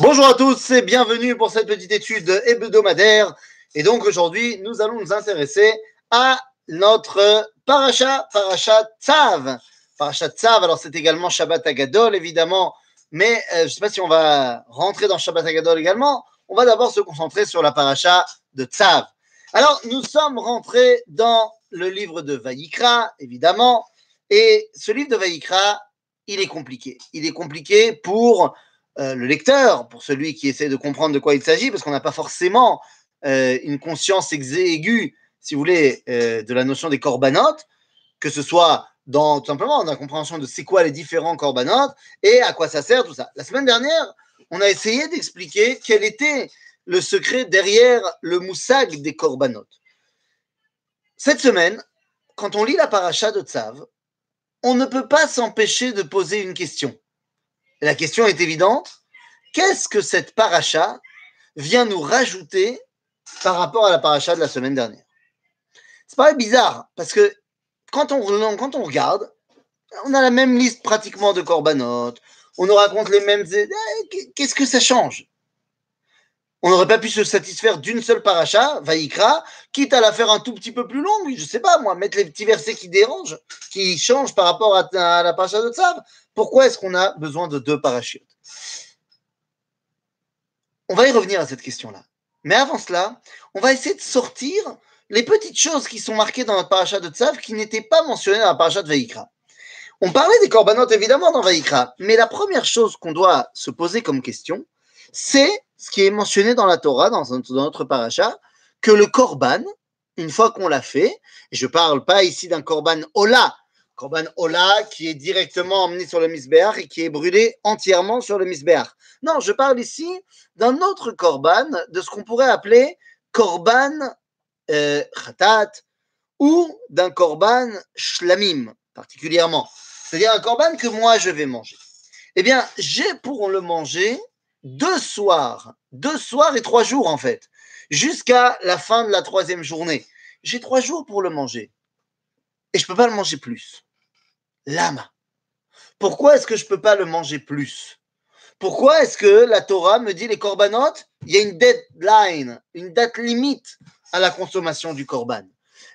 Bonjour à tous et bienvenue pour cette petite étude hebdomadaire. Et donc aujourd'hui, nous allons nous intéresser à notre paracha, paracha Tzav. Paracha Tzav, alors c'est également Shabbat Agadol évidemment, mais euh, je ne sais pas si on va rentrer dans Shabbat Agadol également. On va d'abord se concentrer sur la paracha de Tzav. Alors nous sommes rentrés dans le livre de Vaïkra, évidemment, et ce livre de Vaïkra, il est compliqué. Il est compliqué pour euh, le lecteur, pour celui qui essaie de comprendre de quoi il s'agit, parce qu'on n'a pas forcément euh, une conscience aiguë, si vous voulez, euh, de la notion des corbanotes, que ce soit dans tout simplement dans la compréhension de c'est quoi les différents corbanotes et à quoi ça sert, tout ça. La semaine dernière, on a essayé d'expliquer quel était le secret derrière le moussag des corbanotes. Cette semaine, quand on lit la paracha de Tzav, on ne peut pas s'empêcher de poser une question. La question est évidente. Qu'est-ce que cette paracha vient nous rajouter par rapport à la paracha de la semaine dernière? C'est pas bizarre, parce que quand on, quand on regarde, on a la même liste pratiquement de corbanotes, on nous raconte les mêmes... Eh, qu'est-ce que ça change? On n'aurait pas pu se satisfaire d'une seule paracha, Vaïkra, quitte à la faire un tout petit peu plus longue, je sais pas moi, mettre les petits versets qui dérangent, qui changent par rapport à, la paracha de Tzav. Pourquoi est-ce qu'on a besoin de deux parachutes? On va y revenir à cette question-là. Mais avant cela, on va essayer de sortir les petites choses qui sont marquées dans notre paracha de Tzav qui n'étaient pas mentionnées dans la paracha de Vaïkra. On parlait des corbanotes évidemment dans Vaïkra, mais la première chose qu'on doit se poser comme question, c'est ce qui est mentionné dans la Torah, dans, notre paracha, que le korban, une fois qu'on l'a fait, je ne parle pas ici d'un korban ola, korban ola qui est directement emmené sur le misbéach et qui est brûlé entièrement sur le misbéach. Non, je parle ici d'un autre korban, de ce qu'on pourrait appeler korban euh, khatat ou d'un korban shlamim particulièrement. C'est-à-dire un korban que moi je vais manger. Eh bien, j'ai pour le manger deux soirs, deux soirs et trois jours en fait, jusqu'à la fin de la troisième journée. J'ai trois jours pour le manger. Et je ne peux pas le manger plus. Lama. Pourquoi est-ce que je ne peux pas le manger plus? Pourquoi est-ce que la Torah me dit les corbanotes, il y a une deadline, une date limite à la consommation du corban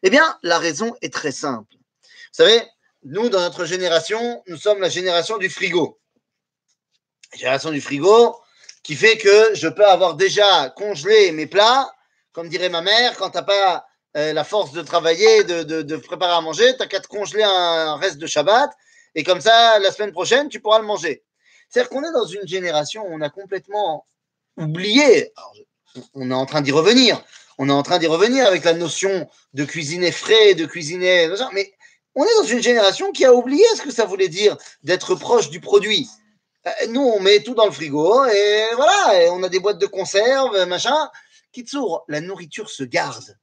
Eh bien, la raison est très simple. Vous savez, nous, dans notre génération, nous sommes la génération du frigo. La génération du frigo, qui fait que je peux avoir déjà congelé mes plats, comme dirait ma mère, quand tu n'as pas euh, la force de travailler, de, de, préparer à manger, tu n'as qu'à te congeler un, reste de Shabbat, et comme ça, la semaine prochaine, tu pourras le manger. C'est-à-dire qu'on est dans une génération où on a complètement oublié, on est en train d'y revenir, on est en train d'y revenir avec la notion de cuisiner frais, de cuisiner, mais on est dans une génération qui a oublié ce que ça voulait dire d'être proche du produit. Euh, nous, on met tout dans le frigo et voilà, on a des boîtes de conserve, machin. Kitsour, la nourriture se garde.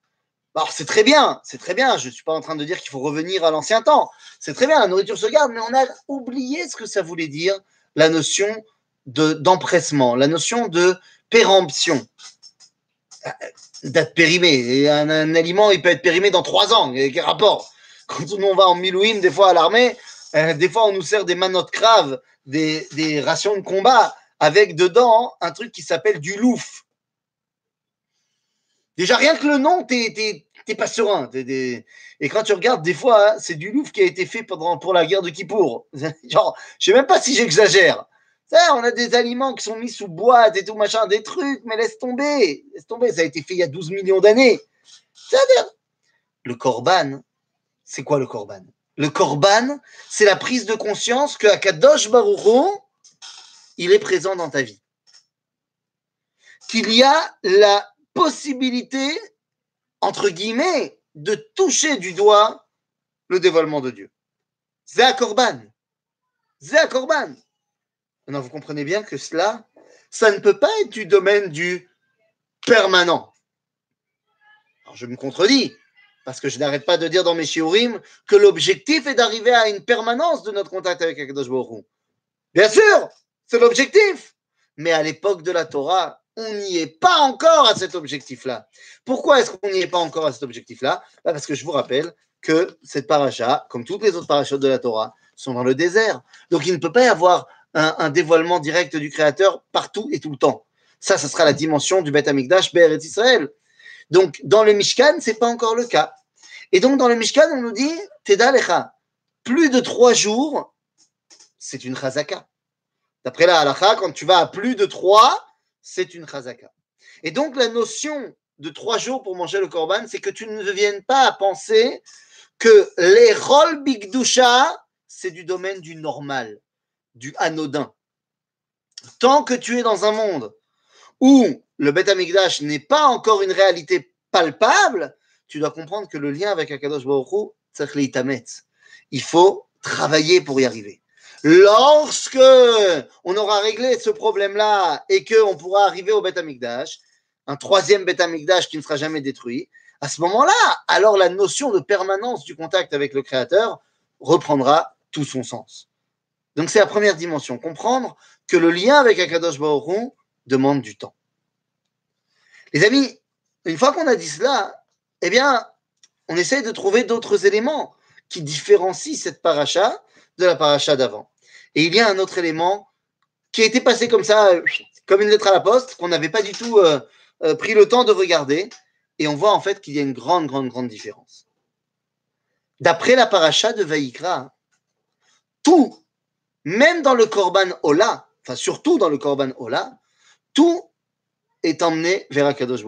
Alors, c'est très bien, c'est très bien. Je ne suis pas en train de dire qu'il faut revenir à l'ancien temps. C'est très bien, la nourriture se garde, mais on a oublié ce que ça voulait dire, la notion d'empressement, la notion de péremption. Euh, d'être périmé. un, aliment, il peut être périmé dans trois ans. Quel rapport? Quand on va en Milouim, des fois à l'armée, euh, des fois on nous sert des manottes craves des, rations de combat avec dedans un truc qui s'appelle du louf. Déjà, rien que le nom, t'es pas serein. Et quand tu regardes, des fois, hein, c'est du louf qui a été fait pendant, pour la guerre de Kippour. Genre, je sais même pas si j'exagère. on a des aliments qui sont mis sous boîte et tout, machin, des trucs, mais laisse tomber. Laisse tomber, ça a été fait il y a 12 millions d'années. Le korban, c'est quoi le korban? Le korban, c'est la prise de conscience que Akadosh Baruch il est présent dans ta vie. Qu'il y a la possibilité, entre guillemets, de toucher du doigt le dévoilement de Dieu. Un korban. Un korban. Maintenant, vous comprenez bien que cela, ça ne peut pas être du domaine du permanent. Alors, je me contredis parce que je n'arrête pas de dire dans mes shiurim que l'objectif est d'arriver à une permanence de notre contact avec Akadosh Baruch Bien sûr, c'est l'objectif. Mais à l'époque de la Torah, on n'y est pas encore à cet objectif-là. Pourquoi est-ce qu'on n'y est pas encore à cet objectif-là? Bah, Parce que je vous rappelle que cette paracha, comme toutes les autres parachutes de la Torah, sont dans le désert. Donc il ne peut pas y avoir un, dévoilement direct du Créateur partout et tout le temps. Ça, ce sera la dimension du Beth Amikdash, et Israël. Donc, dans le Mishkan, c'est pas encore le cas. Et donc, dans le Mishkan, on nous dit, Teda Lecha, plus de trois jours, c'est une chazaka. D'après la halakha, quand tu vas à plus de trois, c'est une chazaka. Et donc, la notion de trois jours pour manger le korban, c'est que tu ne viennes pas à penser que les rôles bigdusha, c'est du domaine du normal, du anodin. Tant que tu es dans un monde où le Beth Amikdash n'est pas encore une réalité palpable, tu dois comprendre que le lien avec Akadosh Baruch Hu, il faut travailler pour y arriver. Lorsque on aura réglé ce problème-là et qu'on pourra arriver au Beth Amikdash, un troisième Beth Amikdash qui ne sera jamais détruit, à ce moment-là, alors la notion de permanence du contact avec le Créateur reprendra tout son sens. Donc c'est la première dimension, comprendre que le lien avec Akadosh Baruch demande du temps. Les amis, une fois qu'on a dit cela, eh bien, on essaye de trouver d'autres éléments qui différencient cette paracha de la paracha d'avant. Et il y a un autre élément qui a été passé comme ça, comme une lettre à la poste, qu'on n'avait pas du tout euh, euh, pris le temps de regarder, et on voit en fait qu'il y a une grande, grande, grande différence. D'après la paracha de Vaïkra, tout, même dans le Korban Ola, enfin surtout dans le Korban Ola, tout est emmené vers Akadosh.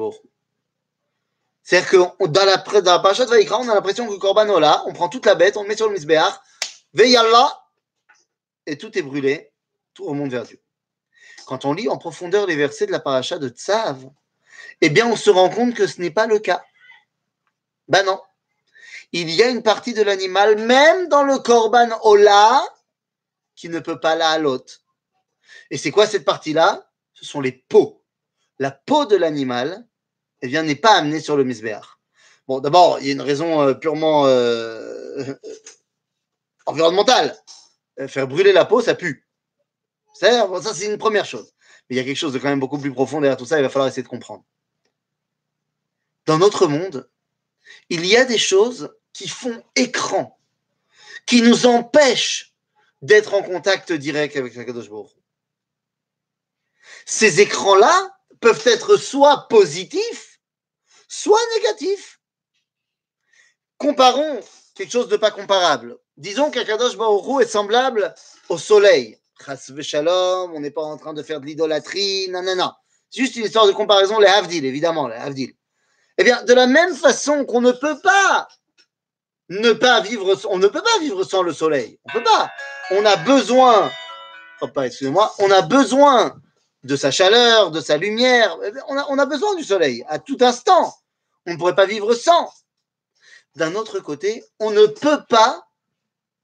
C'est-à-dire que dans la, dans la paracha de Vaïkra, on a l'impression que le Korban Ola, on prend toute la bête, on le met sur le Misbéach, Veillallah, et tout est brûlé, tout remonte vers Dieu. Quand on lit en profondeur les versets de la paracha de Tzav, eh bien, on se rend compte que ce n'est pas le cas. Ben non. Il y a une partie de l'animal, même dans le korban ola, qui ne peut pas la à. Et c'est quoi cette partie-là? Ce sont les peaux. La peau de l'animal, eh bien, n'est pas amenée sur le misbéar. Bon, d'abord, il y a une raison euh, purement euh, environnementale. Euh, faire brûler la peau, ça pue. Ça, c'est une première chose. Mais il y a quelque chose de quand même beaucoup plus profond derrière tout ça, il va falloir essayer de comprendre dans notre monde, il y a des choses qui font écran, qui nous empêchent d'être en contact direct avec la Kadosh Ces écrans-là peuvent être soit positifs, soit négatifs. Comparons quelque chose de pas comparable. Disons qu'Akadosh Baruch est semblable au soleil. Shalom, on n'est pas en train de faire de l'idolâtrie, non. C'est juste une histoire de comparaison, les Havdil, évidemment, les Havdil. Eh bien, de la même façon qu'on ne peut pas ne pas vivre, on ne peut pas vivre sans le soleil. On peut pas. On a besoin, oh, excusez-moi, on a besoin de sa chaleur, de sa lumière. Eh on a, besoin du soleil à tout instant. On ne pourrait pas vivre sans. D'un autre côté, on ne peut pas,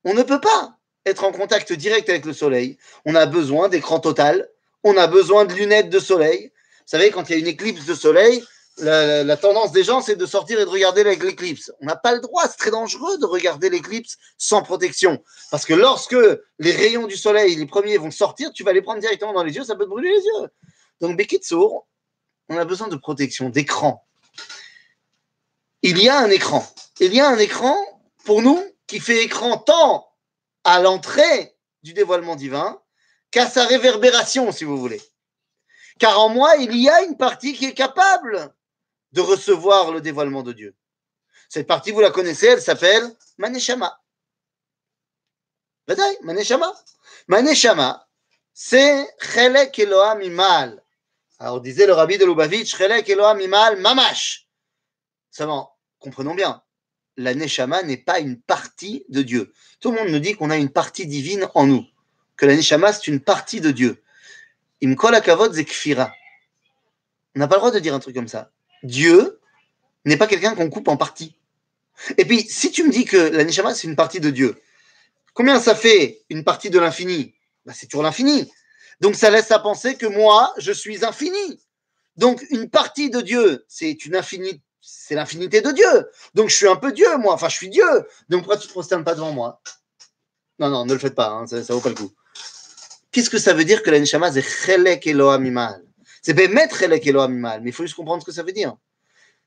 on ne peut pas être en contact direct avec le soleil. On a besoin d'écran total. On a besoin de lunettes de soleil. Vous savez, quand il y a une éclipse de soleil, la, tendance des gens, c'est de sortir et de regarder l'éclipse. On n'a pas le droit, c'est très dangereux de regarder l'éclipse sans protection. Parce que lorsque les rayons du soleil, les premiers, vont sortir, tu vas les prendre directement dans les yeux, ça peut te brûler les yeux. Donc, Bekitsour, on a besoin de protection, d'écran. Il y a un écran. Il y a un écran, pour nous, qui fait écran tant à l'entrée du dévoilement divin qu'à sa réverbération, si vous voulez. Car en moi, il y a une partie qui est capable de recevoir le dévoilement de Dieu. Cette partie, vous la connaissez, elle s'appelle Maneshama. Badaï, Maneshama. Maneshama, c'est Chelek Eloham Imal. Alors, disait le rabbi de Lubavitch, Chelek Eloham Imal Mamash. Seulement, comprenons bien, la Neshama n'est pas une partie de Dieu. Tout le monde nous dit qu'on a une partie divine en nous, que la Neshama, c'est une partie de Dieu. Zekfira. On n'a pas le droit de dire un truc comme ça. Dieu n'est pas quelqu'un qu'on coupe en parties. Et puis, si tu me dis que la Neshama, c'est une partie de Dieu, combien ça fait une partie de l'infini? Bah, C'est toujours l'infini. Donc, ça laisse à penser que moi, je suis infini. Donc, une partie de Dieu, c'est une infinité, c'est l'infinité de Dieu. Donc, je suis un peu Dieu, moi. Enfin, je suis Dieu. Donc, pourquoi tu ne te prosternes pas devant moi? Non, non, ne le faites pas. Hein, ça ne vaut pas le coup. Qu'est-ce que ça veut dire que la Neshama, c'est Chelek Elohim c'est Bemet Chelek Elohim mais il faut juste comprendre ce que ça veut dire.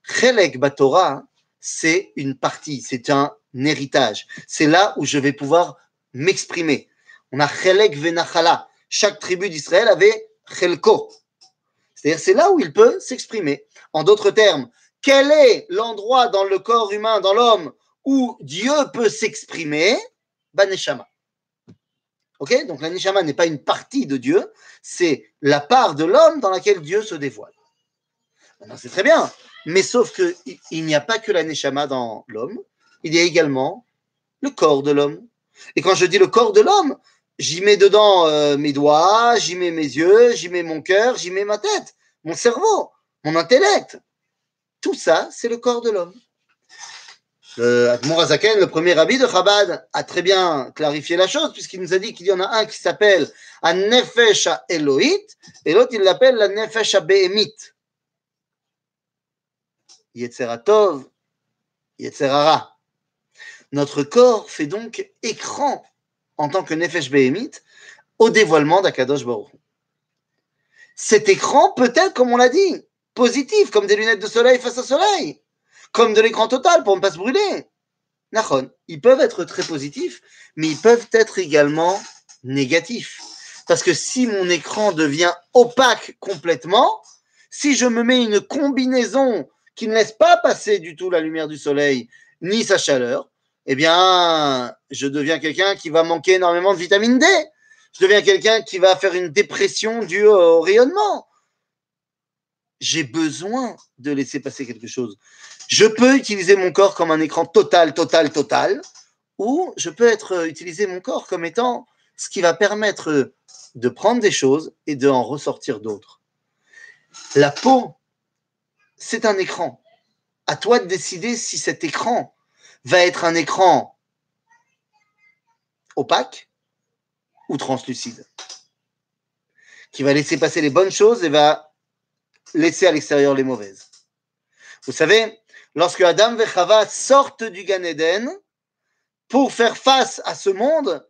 Chelek Batora, c'est une partie, c'est un héritage. C'est là où je vais pouvoir m'exprimer. On a Chelek Venachala. chaque tribu d'Israël avait chelko. C'est-à-dire, c'est là où il peut s'exprimer. En d'autres termes, quel est l'endroit dans le corps humain, dans l'homme, où Dieu peut s'exprimer? Baneshama. Ok? Donc la Neshama n'est pas une partie de Dieu, c'est la part de l'homme dans laquelle Dieu se dévoile. C'est très bien, mais sauf qu'il n'y a pas que la Neshama dans l'homme, il y a également le corps de l'homme. Et quand je dis le corps de l'homme, j'y mets dedans euh, mes doigts, j'y mets mes yeux, j'y mets mon cœur, j'y mets ma tête, mon cerveau, mon intellect. Tout ça, c'est le corps de l'homme. Euh, le premier rabbi de Chabad, a très bien clarifié la chose, puisqu'il nous a dit qu'il y en a un qui s'appelle un Nefesh Elohit, et l'autre il l'appelle la Nefesh Behemit. Yetzeratov, Yetzerara. Notre corps fait donc écran en tant que Nefesh Behemit au dévoilement d'Akadosh Baruch. Cet écran peut être, comme on l'a dit, positif, comme des lunettes de soleil face au soleil comme de l'écran total pour ne pas se brûler. Ils peuvent être très positifs, mais ils peuvent être également négatifs. Parce que si mon écran devient opaque complètement, si je me mets une combinaison qui ne laisse pas passer du tout la lumière du soleil ni sa chaleur, eh bien, je deviens quelqu'un qui va manquer énormément de vitamine D. Je deviens quelqu'un qui va faire une dépression due au rayonnement. J'ai besoin de laisser passer quelque chose. Je peux utiliser mon corps comme un écran total, total, total, ou je peux être, euh, utiliser mon corps comme étant ce qui va permettre de prendre des choses et d'en ressortir d'autres. La peau, c'est un écran. À toi de décider si cet écran va être un écran opaque ou translucide, qui va laisser passer les bonnes choses et va laisser à l'extérieur les mauvaises. Vous savez, lorsque Adam et Chava sortent du Gan Eden pour faire face à ce monde,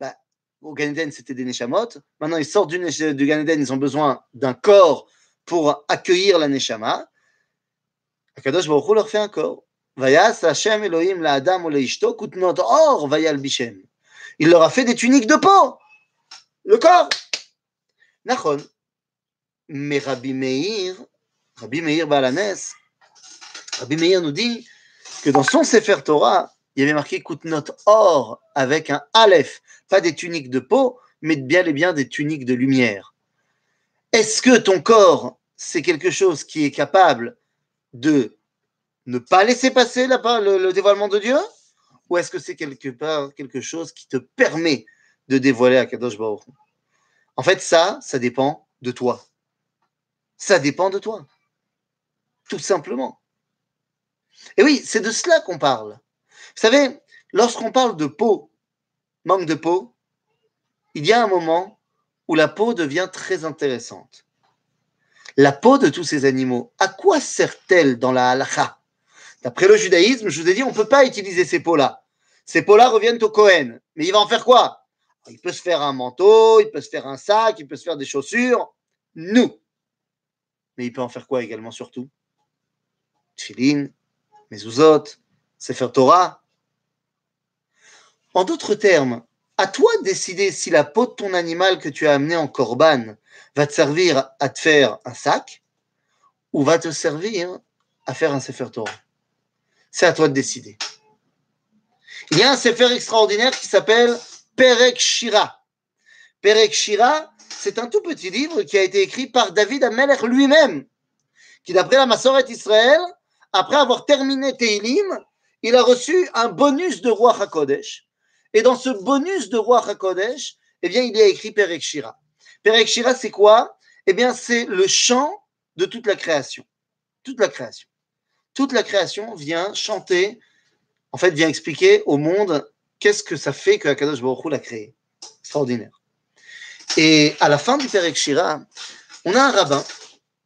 bah, au Gan Eden c'était des Neshamot, maintenant ils sortent du, du Gan Eden, ils ont besoin d'un corps pour accueillir la Neshama. Akadosh Baruch leur fait un corps. Elohim la or vayal bishem. Il leur a fait des tuniques de peau. Le corps. Mais Rabbi Meir, Rabbi Meir Balanes, Rabbi nous dit que dans son Sefer Torah, il y avait marqué note or avec un Aleph, pas des tuniques de peau, mais bien et bien des tuniques de lumière. Est-ce que ton corps, c'est quelque chose qui est capable de ne pas laisser passer le, le dévoilement de Dieu? Ou est-ce que c'est quelque part quelque chose qui te permet de dévoiler à Kadosh En fait, ça, ça dépend de toi. Ça dépend de toi. Tout simplement. Et oui, c'est de cela qu'on parle. Vous savez, lorsqu'on parle de peau, manque de peau, il y a un moment où la peau devient très intéressante. La peau de tous ces animaux, à quoi sert-elle dans la halakha? D'après le judaïsme, je vous ai dit, on ne peut pas utiliser ces peaux-là. Ces peaux-là reviennent au Cohen. Mais il va en faire quoi? Il peut se faire un manteau, il peut se faire un sac, il peut se faire des chaussures. Nous. Mais il peut en faire quoi également, surtout? Tchilin, Mezuzot, Sefer Torah. En d'autres termes, à toi de décider si la peau de ton animal que tu as amené en corban va te servir à te faire un sac ou va te servir à faire un Sefer Torah. C'est à toi de décider. Il y a un Sefer extraordinaire qui s'appelle Perek Shira. Perek Shira, c'est un tout petit livre qui a été écrit par David Amelech lui-même, qui d'après la Massoret Israël après avoir terminé Teilim, il a reçu un bonus de roi HaKodesh. Et dans ce bonus de roi HaKodesh, eh bien, il y a écrit Perek Shira. C'est quoi? Eh bien, c'est le chant de toute la création. Toute la création. Toute la création vient chanter, en fait, vient expliquer au monde qu'est-ce que ça fait que HaKadosh Baruch l'a créé. Extraordinaire. Et à la fin du Perek Shira, on a un rabbin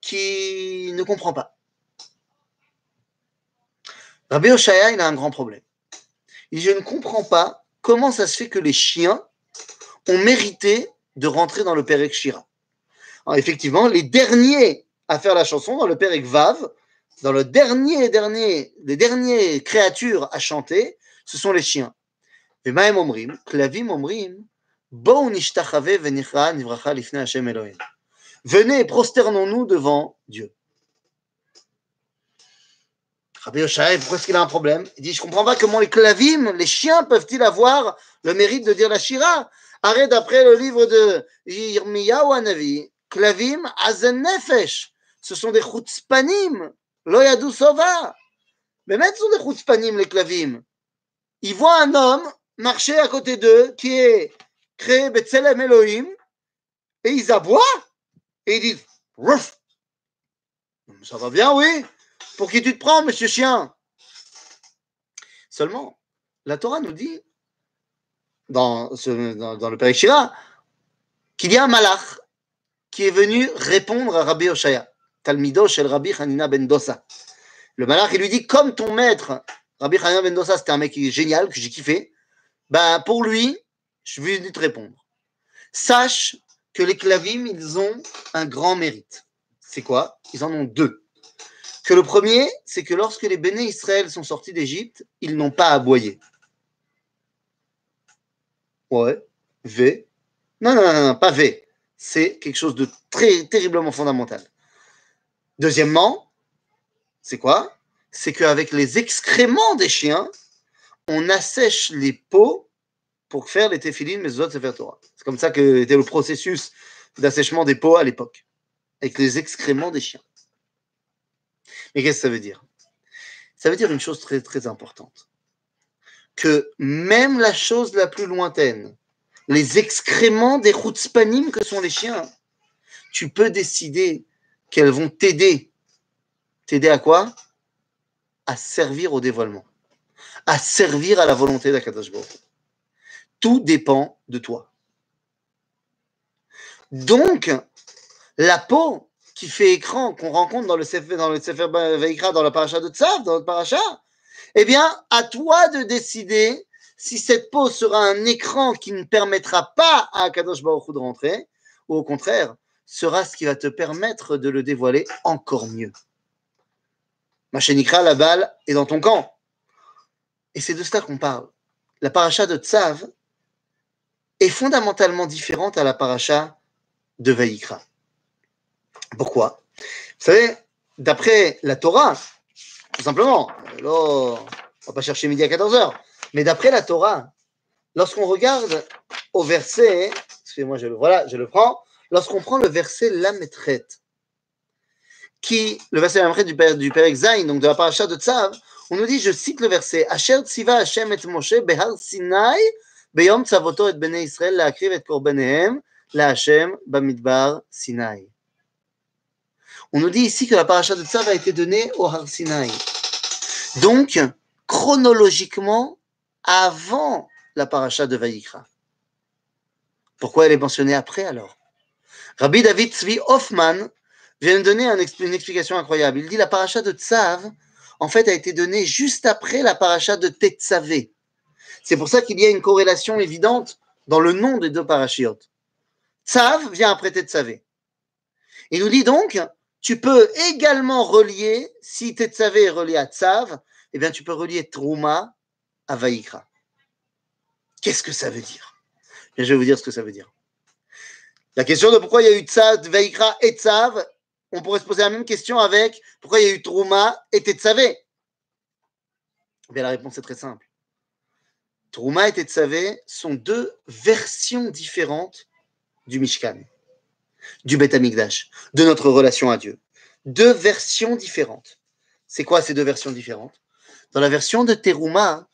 qui ne comprend pas. Rabbi Oshaya, il a un grand problème. Il dit, je ne comprends pas comment ça se fait que les chiens ont mérité de rentrer dans le Perek Shira. Effectivement, les derniers à faire la chanson, dans le Perek Vav, dans le dernier, dernier, les dernières créatures à chanter, ce sont les chiens. Et Maem Omrim, Klavim Omrim, Venez, prosternons-nous devant Dieu. Rabbi Yoshai, pourquoi est-ce qu'il a un problème? Il dit, je comprends pas comment les clavim, les chiens, peuvent-ils avoir le mérite de dire la Shira? Arrête d'après le livre de Yirmiyahu Anavi, clavim azen nefesh. Ce sont des chutzpanim, loyadou sova. Mais même ce sont des les clavim. Ils voient un homme marcher à côté d'eux qui est créé Betzelem Elohim et ils aboient et ils disent, Rouf. Ça va bien, oui pour qui tu te prends, monsieur chien Seulement, la Torah nous dit, dans, le Père qu'il y a un malach qui est venu répondre à Rabbi Oshaya, Talmido shel Rabbi Hanina ben Dosa. Le malach, il lui dit, comme ton maître, Rabbi Hanina ben Dosa, c'était un mec qui est génial, que j'ai kiffé, ben, pour lui, je vais te répondre. Sache que les clavim, ils ont un grand mérite. C'est quoi? Ils en ont deux que le premier, c'est que lorsque les béné Israël sont sortis d'Égypte, ils n'ont pas aboyé. Ouais, V. Non, non, non, pas V. C'est quelque chose de très terriblement fondamental. Deuxièmement, c'est quoi? C'est qu'avec les excréments des chiens, on assèche les peaux pour faire les téphilines, mais autres Sefer Torah. C'est comme ça que était le processus d'assèchement des peaux à l'époque, avec les excréments des chiens. Mais qu'est-ce que ça veut dire? Ça veut dire une chose très très importante. Que même la chose la plus lointaine, les excréments des chutzpanim que sont les chiens, tu peux décider qu'elles vont t'aider. T'aider à quoi? À servir au dévoilement, à servir à la volonté d'Akadash Tout dépend de toi. Donc, la peau qui fait écran, qu'on rencontre dans le Sefer, dans le Sefer Veikra, dans la paracha de Tzav, dans notre paracha, eh bien, à toi de décider si cette peau sera un écran qui ne permettra pas à Kadosh Baruch de rentrer, ou au contraire, sera ce qui va te permettre de le dévoiler encore mieux. Machenikra, la balle est dans ton camp. Et c'est de cela qu'on parle. La paracha de Tzav est fondamentalement différente à la paracha de Veikra. Pourquoi? Vous savez, d'après la Torah, tout simplement, on va pas chercher midi à 14h, mais d'après la Torah, lorsqu'on regarde au verset, excusez-moi, je le, voilà, je le prends, lorsqu'on prend le verset Lametret, qui, le verset Lametret du père, du père Exaïn, donc de la paracha de Tzav, on nous dit, je cite le verset, Asher tziva Hashem et Moshe behar Sinai, beyom tzavoto et bnei Israël laakriv et korbanehem, la Hashem bamidbar Sinai. On nous dit ici que la paracha de Tzav a été donnée au Har Sinai. Donc, chronologiquement, avant la paracha de Vaïkra. Pourquoi elle est mentionnée après alors? Rabbi David Tzvi Hoffman vient de donner une explication incroyable. Il dit la paracha de Tzav, en fait, a été donnée juste après la paracha de Tetzavé. C'est pour ça qu'il y a une corrélation évidente dans le nom des deux parachiotes. Tzav vient après Tetzavé. Il nous dit donc, tu peux également relier, si Tetzavé est relié à Tzav, eh bien, tu peux relier Trouma à Vaïkra. Qu'est-ce que ça veut dire? Je vais vous dire ce que ça veut dire. La question de pourquoi il y a eu Tzav, Vaïkra et Tzav, on pourrait se poser la même question avec pourquoi il y a eu Trouma et Tetzavé. Eh bien, la réponse est très simple. Trouma et Tetzavé sont deux versions différentes du Mishkan du Beth Amikdash, de notre relation à Dieu. Deux versions différentes. C'est quoi ces deux versions différentes? Dans la version de Teruma,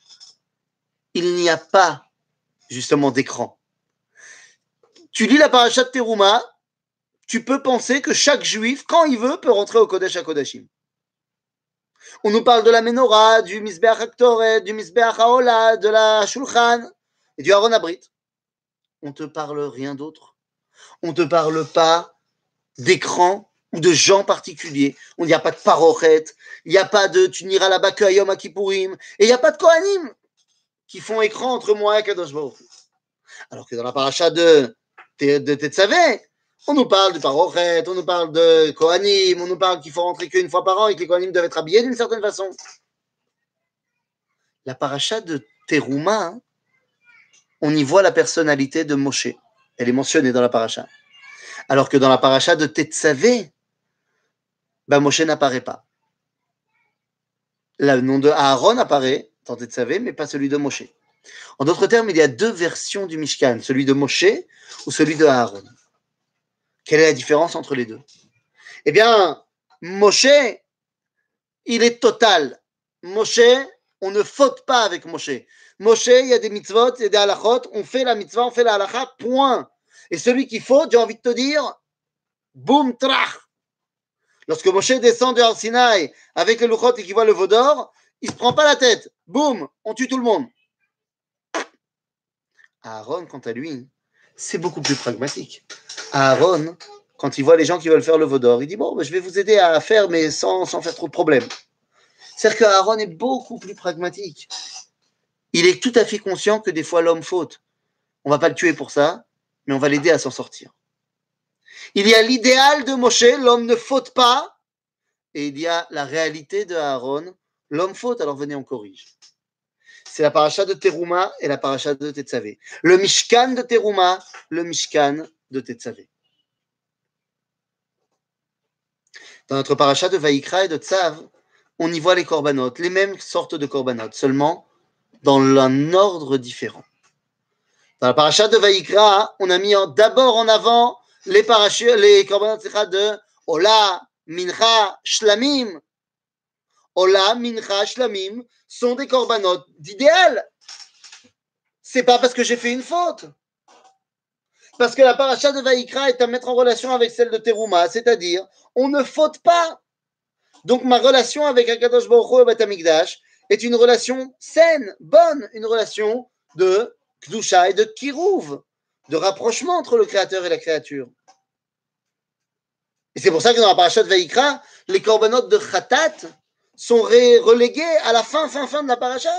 il n'y a pas justement d'écran. Tu lis la paracha de Teruma, tu peux penser que chaque juif, quand il veut, peut rentrer au Kodesh HaKodashim. On nous parle de la menorah, du Mizbeach HaKtoret, du Mizbeach HaOla, de la Shulchan et du Aaron Abrit. On te parle rien d'autre on ne te parle pas d'écran ou de gens particuliers. On n'y a pas de parochette, il n'y a pas de tu n'iras là-bas que Yom Kippourim, et il n'y a pas de Kohanim qui font écran entre moi et Kadosh. Alors que dans la paracha de, de Tetzavé, on nous parle de parochet, on nous parle de Kohanim, on nous parle qu'il faut rentrer qu'une fois par an et que les Kohanim doivent être habillés d'une certaine façon. La paracha de Teruma, on y voit la personnalité de Moshe. Elle est mentionnée dans la paracha. Alors que dans la paracha de Tetzavé, ben Moshe n'apparaît pas. le nom de Aaron apparaît dans Tetzavé, mais pas celui de Moshe. En d'autres termes, il y a deux versions du Mishkan, celui de Moshe ou celui de Aaron. Quelle est la différence entre les deux? Eh bien, Moshe, il est total. Moshe, on ne faute pas avec Moshe. Moshe, il y a des mitzvot, il y a des halachot, on fait la mitzvah, on fait la halacha, point. Et celui qui faute, j'ai envie de te dire, boum, trach. Lorsque Moshe descend de Sinaï avec le luchot et qu'il voit le veau d'or, il ne se prend pas la tête. Boum, on tue tout le monde. Aaron, quant à lui, c'est beaucoup plus pragmatique. Aaron, quand il voit les gens qui veulent faire le veau d'or, il dit Bon, je vais vous aider à faire, mais sans, sans faire trop de problèmes. C'est-à-dire qu'Aaron est beaucoup plus pragmatique. Il est tout à fait conscient que des fois l'homme faute. On va pas le tuer pour ça, mais on va l'aider à s'en sortir. Il y a l'idéal de Moshe, l'homme ne faute pas, et il y a la réalité de Aaron, l'homme faute, alors venez, on corrige c'est la paracha de Teruma et la paracha de Tetzavé. Le Mishkan de Teruma, le Mishkan de Tetzavé. Dans notre paracha de Vaikra et de Tzav, on y voit les korbanot, les mêmes sortes de korbanot, seulement dans un ordre différent. Dans la paracha de Vaikra, on a mis d'abord en avant les, les korbanot de Ola, Mincha, Shlamim. Ola, Mincha, Shlamim, sont des corbanotes d'idéal. C'est pas parce que j'ai fait une faute. Parce que la paracha de Vaikra est à mettre en relation avec celle de Teruma, c'est-à-dire, on ne faute pas. Donc ma relation avec Akadosh Baruch et Batamikdash est une relation saine, bonne, une relation de Kdusha et de Kirouv, de rapprochement entre le créateur et la créature. Et c'est pour ça que dans la paracha de Vaikra, les corbanotes de Khatat sont relégués à la fin, fin, fin de la paracha.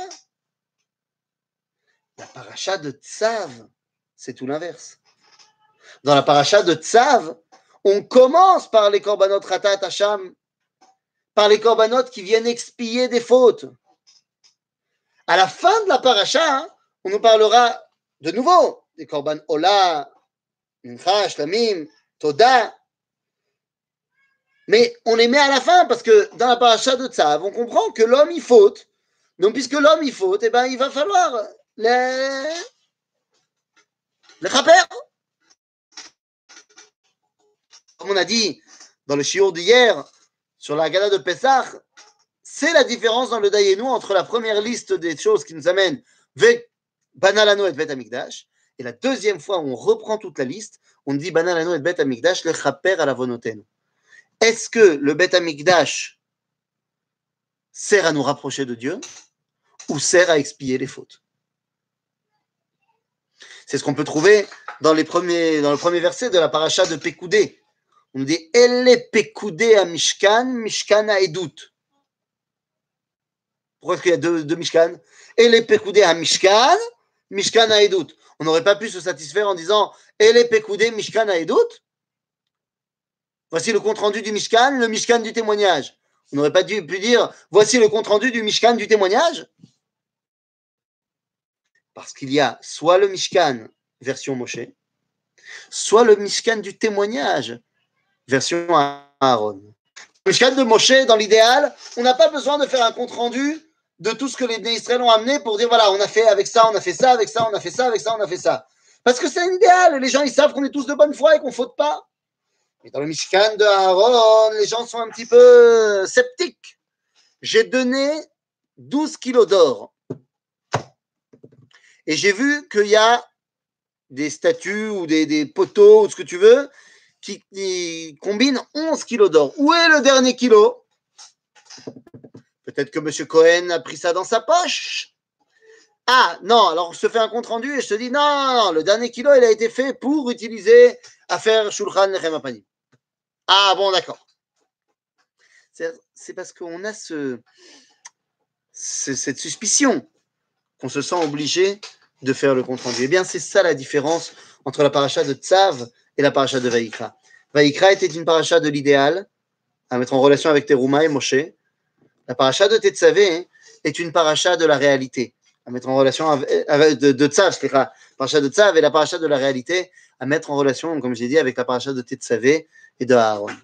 La paracha de Tzav, c'est tout l'inverse. Dans la paracha de Tzav, on commence par les korbanot ratat hacham, par les korbanot qui viennent expier des fautes. À la fin de la paracha, hein, on nous parlera de nouveau des korban ola, mincha, shlamim, toda, mais on les met à la fin parce que dans la paracha de Tzav, on comprend que l'homme il faute. Donc puisque l'homme il faute, eh ben, il va falloir les, les. Comme on a dit dans le shiur d'hier sur la gala de Pessah, c'est la différence dans le Dayenu entre la première liste des choses qui nous amènent Banalano et Bet et la deuxième fois où on reprend toute la liste, on dit Banalano et Bet Amikdash, le chaper à la vonoten. Est-ce que le Beth Amikdash sert à nous rapprocher de Dieu ou sert à expier les fautes? C'est ce qu'on peut trouver dans, le premier verset de la paracha de Pekoudé. On dit Elle Pekoudé à Mishkan, Mishkan à Edut. Pourquoi est-ce qu'il y a deux, Mishkan? Elle Pekoudé à Mishkan, Mishkan à Edut. On n'aurait pas pu se satisfaire en disant Elle Pekoudé, Mishkan à Edut Voici le compte-rendu du Mishkan, le Mishkan du témoignage. On n'aurait pas dû, pu dire voici le compte-rendu du Mishkan du témoignage? Parce qu'il y a soit le Mishkan version Moshe, soit le Mishkan du témoignage version Aaron. Le Mishkan de Moshe, dans l'idéal, on n'a pas besoin de faire un compte-rendu de tout ce que les Israéliens ont amené pour dire voilà, on a fait avec ça, on a fait ça, avec ça, on a fait ça, avec ça, on a fait ça. Parce que c'est un idéal. Les gens, ils savent qu'on est tous de bonne foi et qu'on ne faute pas. Mais dans le Mishkan de Aaron, les gens sont un petit peu sceptiques. J'ai donné 12 kilos d'or. Et j'ai vu qu'il y a des statues ou des, poteaux ou ce que tu veux qui, combinent 11 kilos d'or. Où est le dernier kilo? Peut-être que M. Cohen a pris ça dans sa poche. Ah non, alors on se fait un compte rendu et je te dis non, non, le dernier kilo il a été fait pour utiliser à faire Shulchan Lechem ah bon, d'accord. C'est parce qu'on a ce, cette suspicion qu'on se sent obligé de faire le compte rendu. Eh bien, c'est ça la différence entre la paracha de Tzav et la paracha de Vaikra. Vaikra était une paracha de l'idéal, à mettre en relation avec Teruma et Moshe. La paracha de Tetzavé est une paracha de la réalité. à mettre en relation avec, de, de Tzav, la paracha de Tzav et la paracha de la réalité, à mettre en relation, comme j'ai dit, avec la paracha de Tetzavé et de Aaron.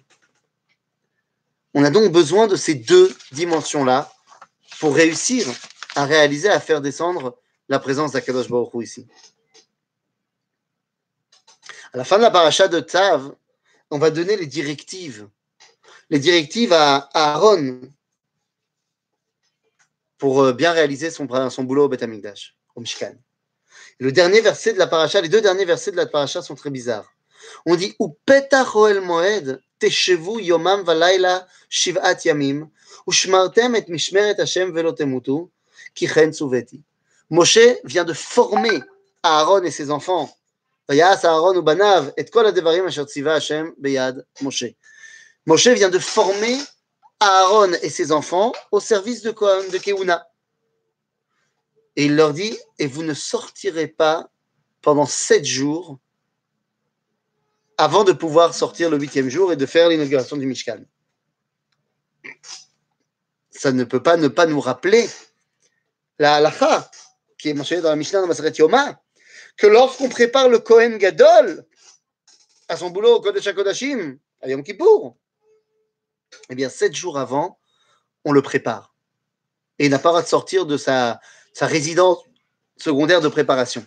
On a donc besoin de ces deux dimensions-là pour réussir à réaliser, à faire descendre la présence d'Akadosh Baruch Hu ici. À la fin de la paracha de Tzav, on va donner les directives. Les directives à Aaron pour euh, bien réaliser son, son boulot au Beth Amikdash, au Mishkan. Le dernier verset de la paracha, les deux derniers versets de la paracha sont très bizarres. On dit Ou petach moed teshevu yomam valayla shiv'at yamim ushmartem et mishmeret Hashem velo temutu ki suveti. Moshe vient de former Aaron et ses enfants. Vayas Aaron ou banav et kol adevarim asher tziva Hashem beyad Moshe. Moshe vient de former Aaron et ses enfants au service de, de Keuna. Et il leur dit, et vous ne sortirez pas pendant sept jours avant de pouvoir sortir le huitième jour et de faire l'inauguration du Mishkan. Ça ne peut pas ne pas nous rappeler la halacha qui est mentionnée dans la Mishnah dans Maseret Yoma, que lorsqu'on prépare le Kohen Gadol à son boulot au Kodesh HaKodashim, à Yom Kippour, eh bien, sept jours avant, on le prépare. Et il n'a pas le droit de sortir de sa, résidence secondaire de préparation.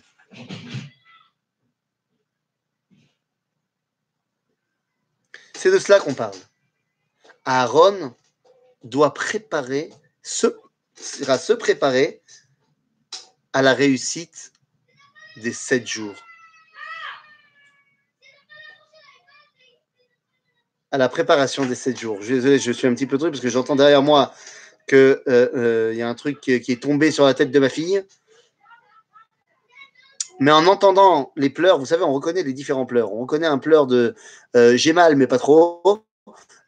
C'est de cela qu'on parle. Aaron doit préparer, se, se préparer à la réussite des sept jours. À la préparation des 7 jours. Je suis désolé, je suis un petit peu truc parce que j'entends derrière moi qu'il euh, euh, y a un truc qui, est tombé sur la tête de ma fille. Mais en entendant les pleurs, vous savez, on reconnaît les différents pleurs. On reconnaît un pleur de euh, j'ai mal, mais pas trop.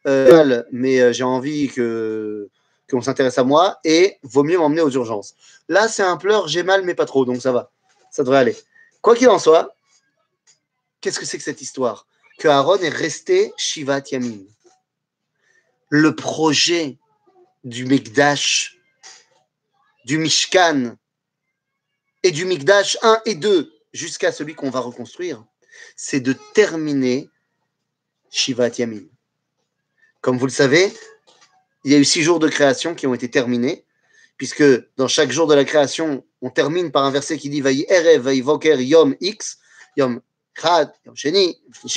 mal, mais j'ai envie que qu'on s'intéresse à moi et vaut mieux m'emmener aux urgences. Là, c'est un pleur j'ai mal, mais pas trop, donc ça va. Ça devrait aller. Quoi qu'il en soit, qu'est-ce que c'est que cette histoire? Que Aaron est resté Shivat Yamin. Le projet du Mikdash, du Mishkan et du Mikdash 1 et 2 jusqu'à celui qu'on va reconstruire, c'est de terminer Shivat Yamin. Comme vous le savez, il y a eu six jours de création qui ont été terminés, puisque dans chaque jour de la création, on termine par un verset qui dit Vayi Erev, Vayi Voker, Yom X, Yom Chad, Yom Sheni, Yom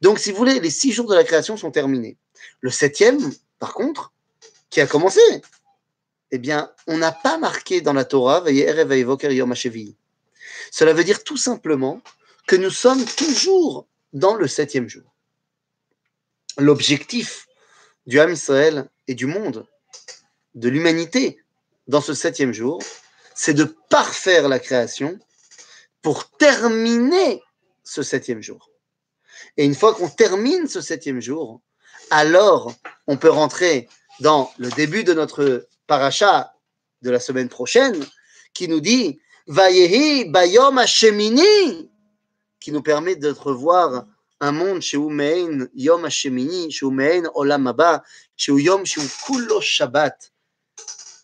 donc, si vous voulez, les six jours de la création sont terminés. Le septième, par contre, qui a commencé, eh bien, on n'a pas marqué dans la Torah, Cela veut dire tout simplement que nous sommes toujours dans le septième jour. L'objectif du Ham Israël et du monde, de l'humanité, dans ce septième jour, c'est de parfaire la création pour terminer ce septième jour. Et une fois qu'on termine ce septième jour, alors on peut rentrer dans le début de notre paracha de la semaine prochaine, qui nous dit Vayehi Bayom Hashemini, qui nous permet de revoir un monde chez Umein Yom Hashemini, chez Umein Olam Haba, chez Yom chez Kulo Shabbat.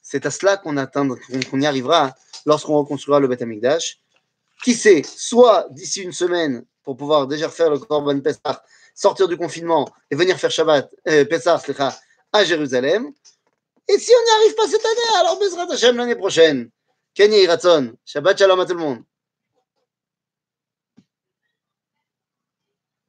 C'est à cela qu'on qu'on y arrivera lorsqu'on reconstruira le Beth Amikdash qui sait, soit d'ici une semaine, pour pouvoir déjà faire le Korban Pessah, sortir du confinement et venir faire Shabbat, euh, Pessah à Jérusalem. Et si on n'y arrive pas cette année, alors Bezrat Hashem l'année prochaine. Kenny Ratson, Shabbat Shalom à tout le monde.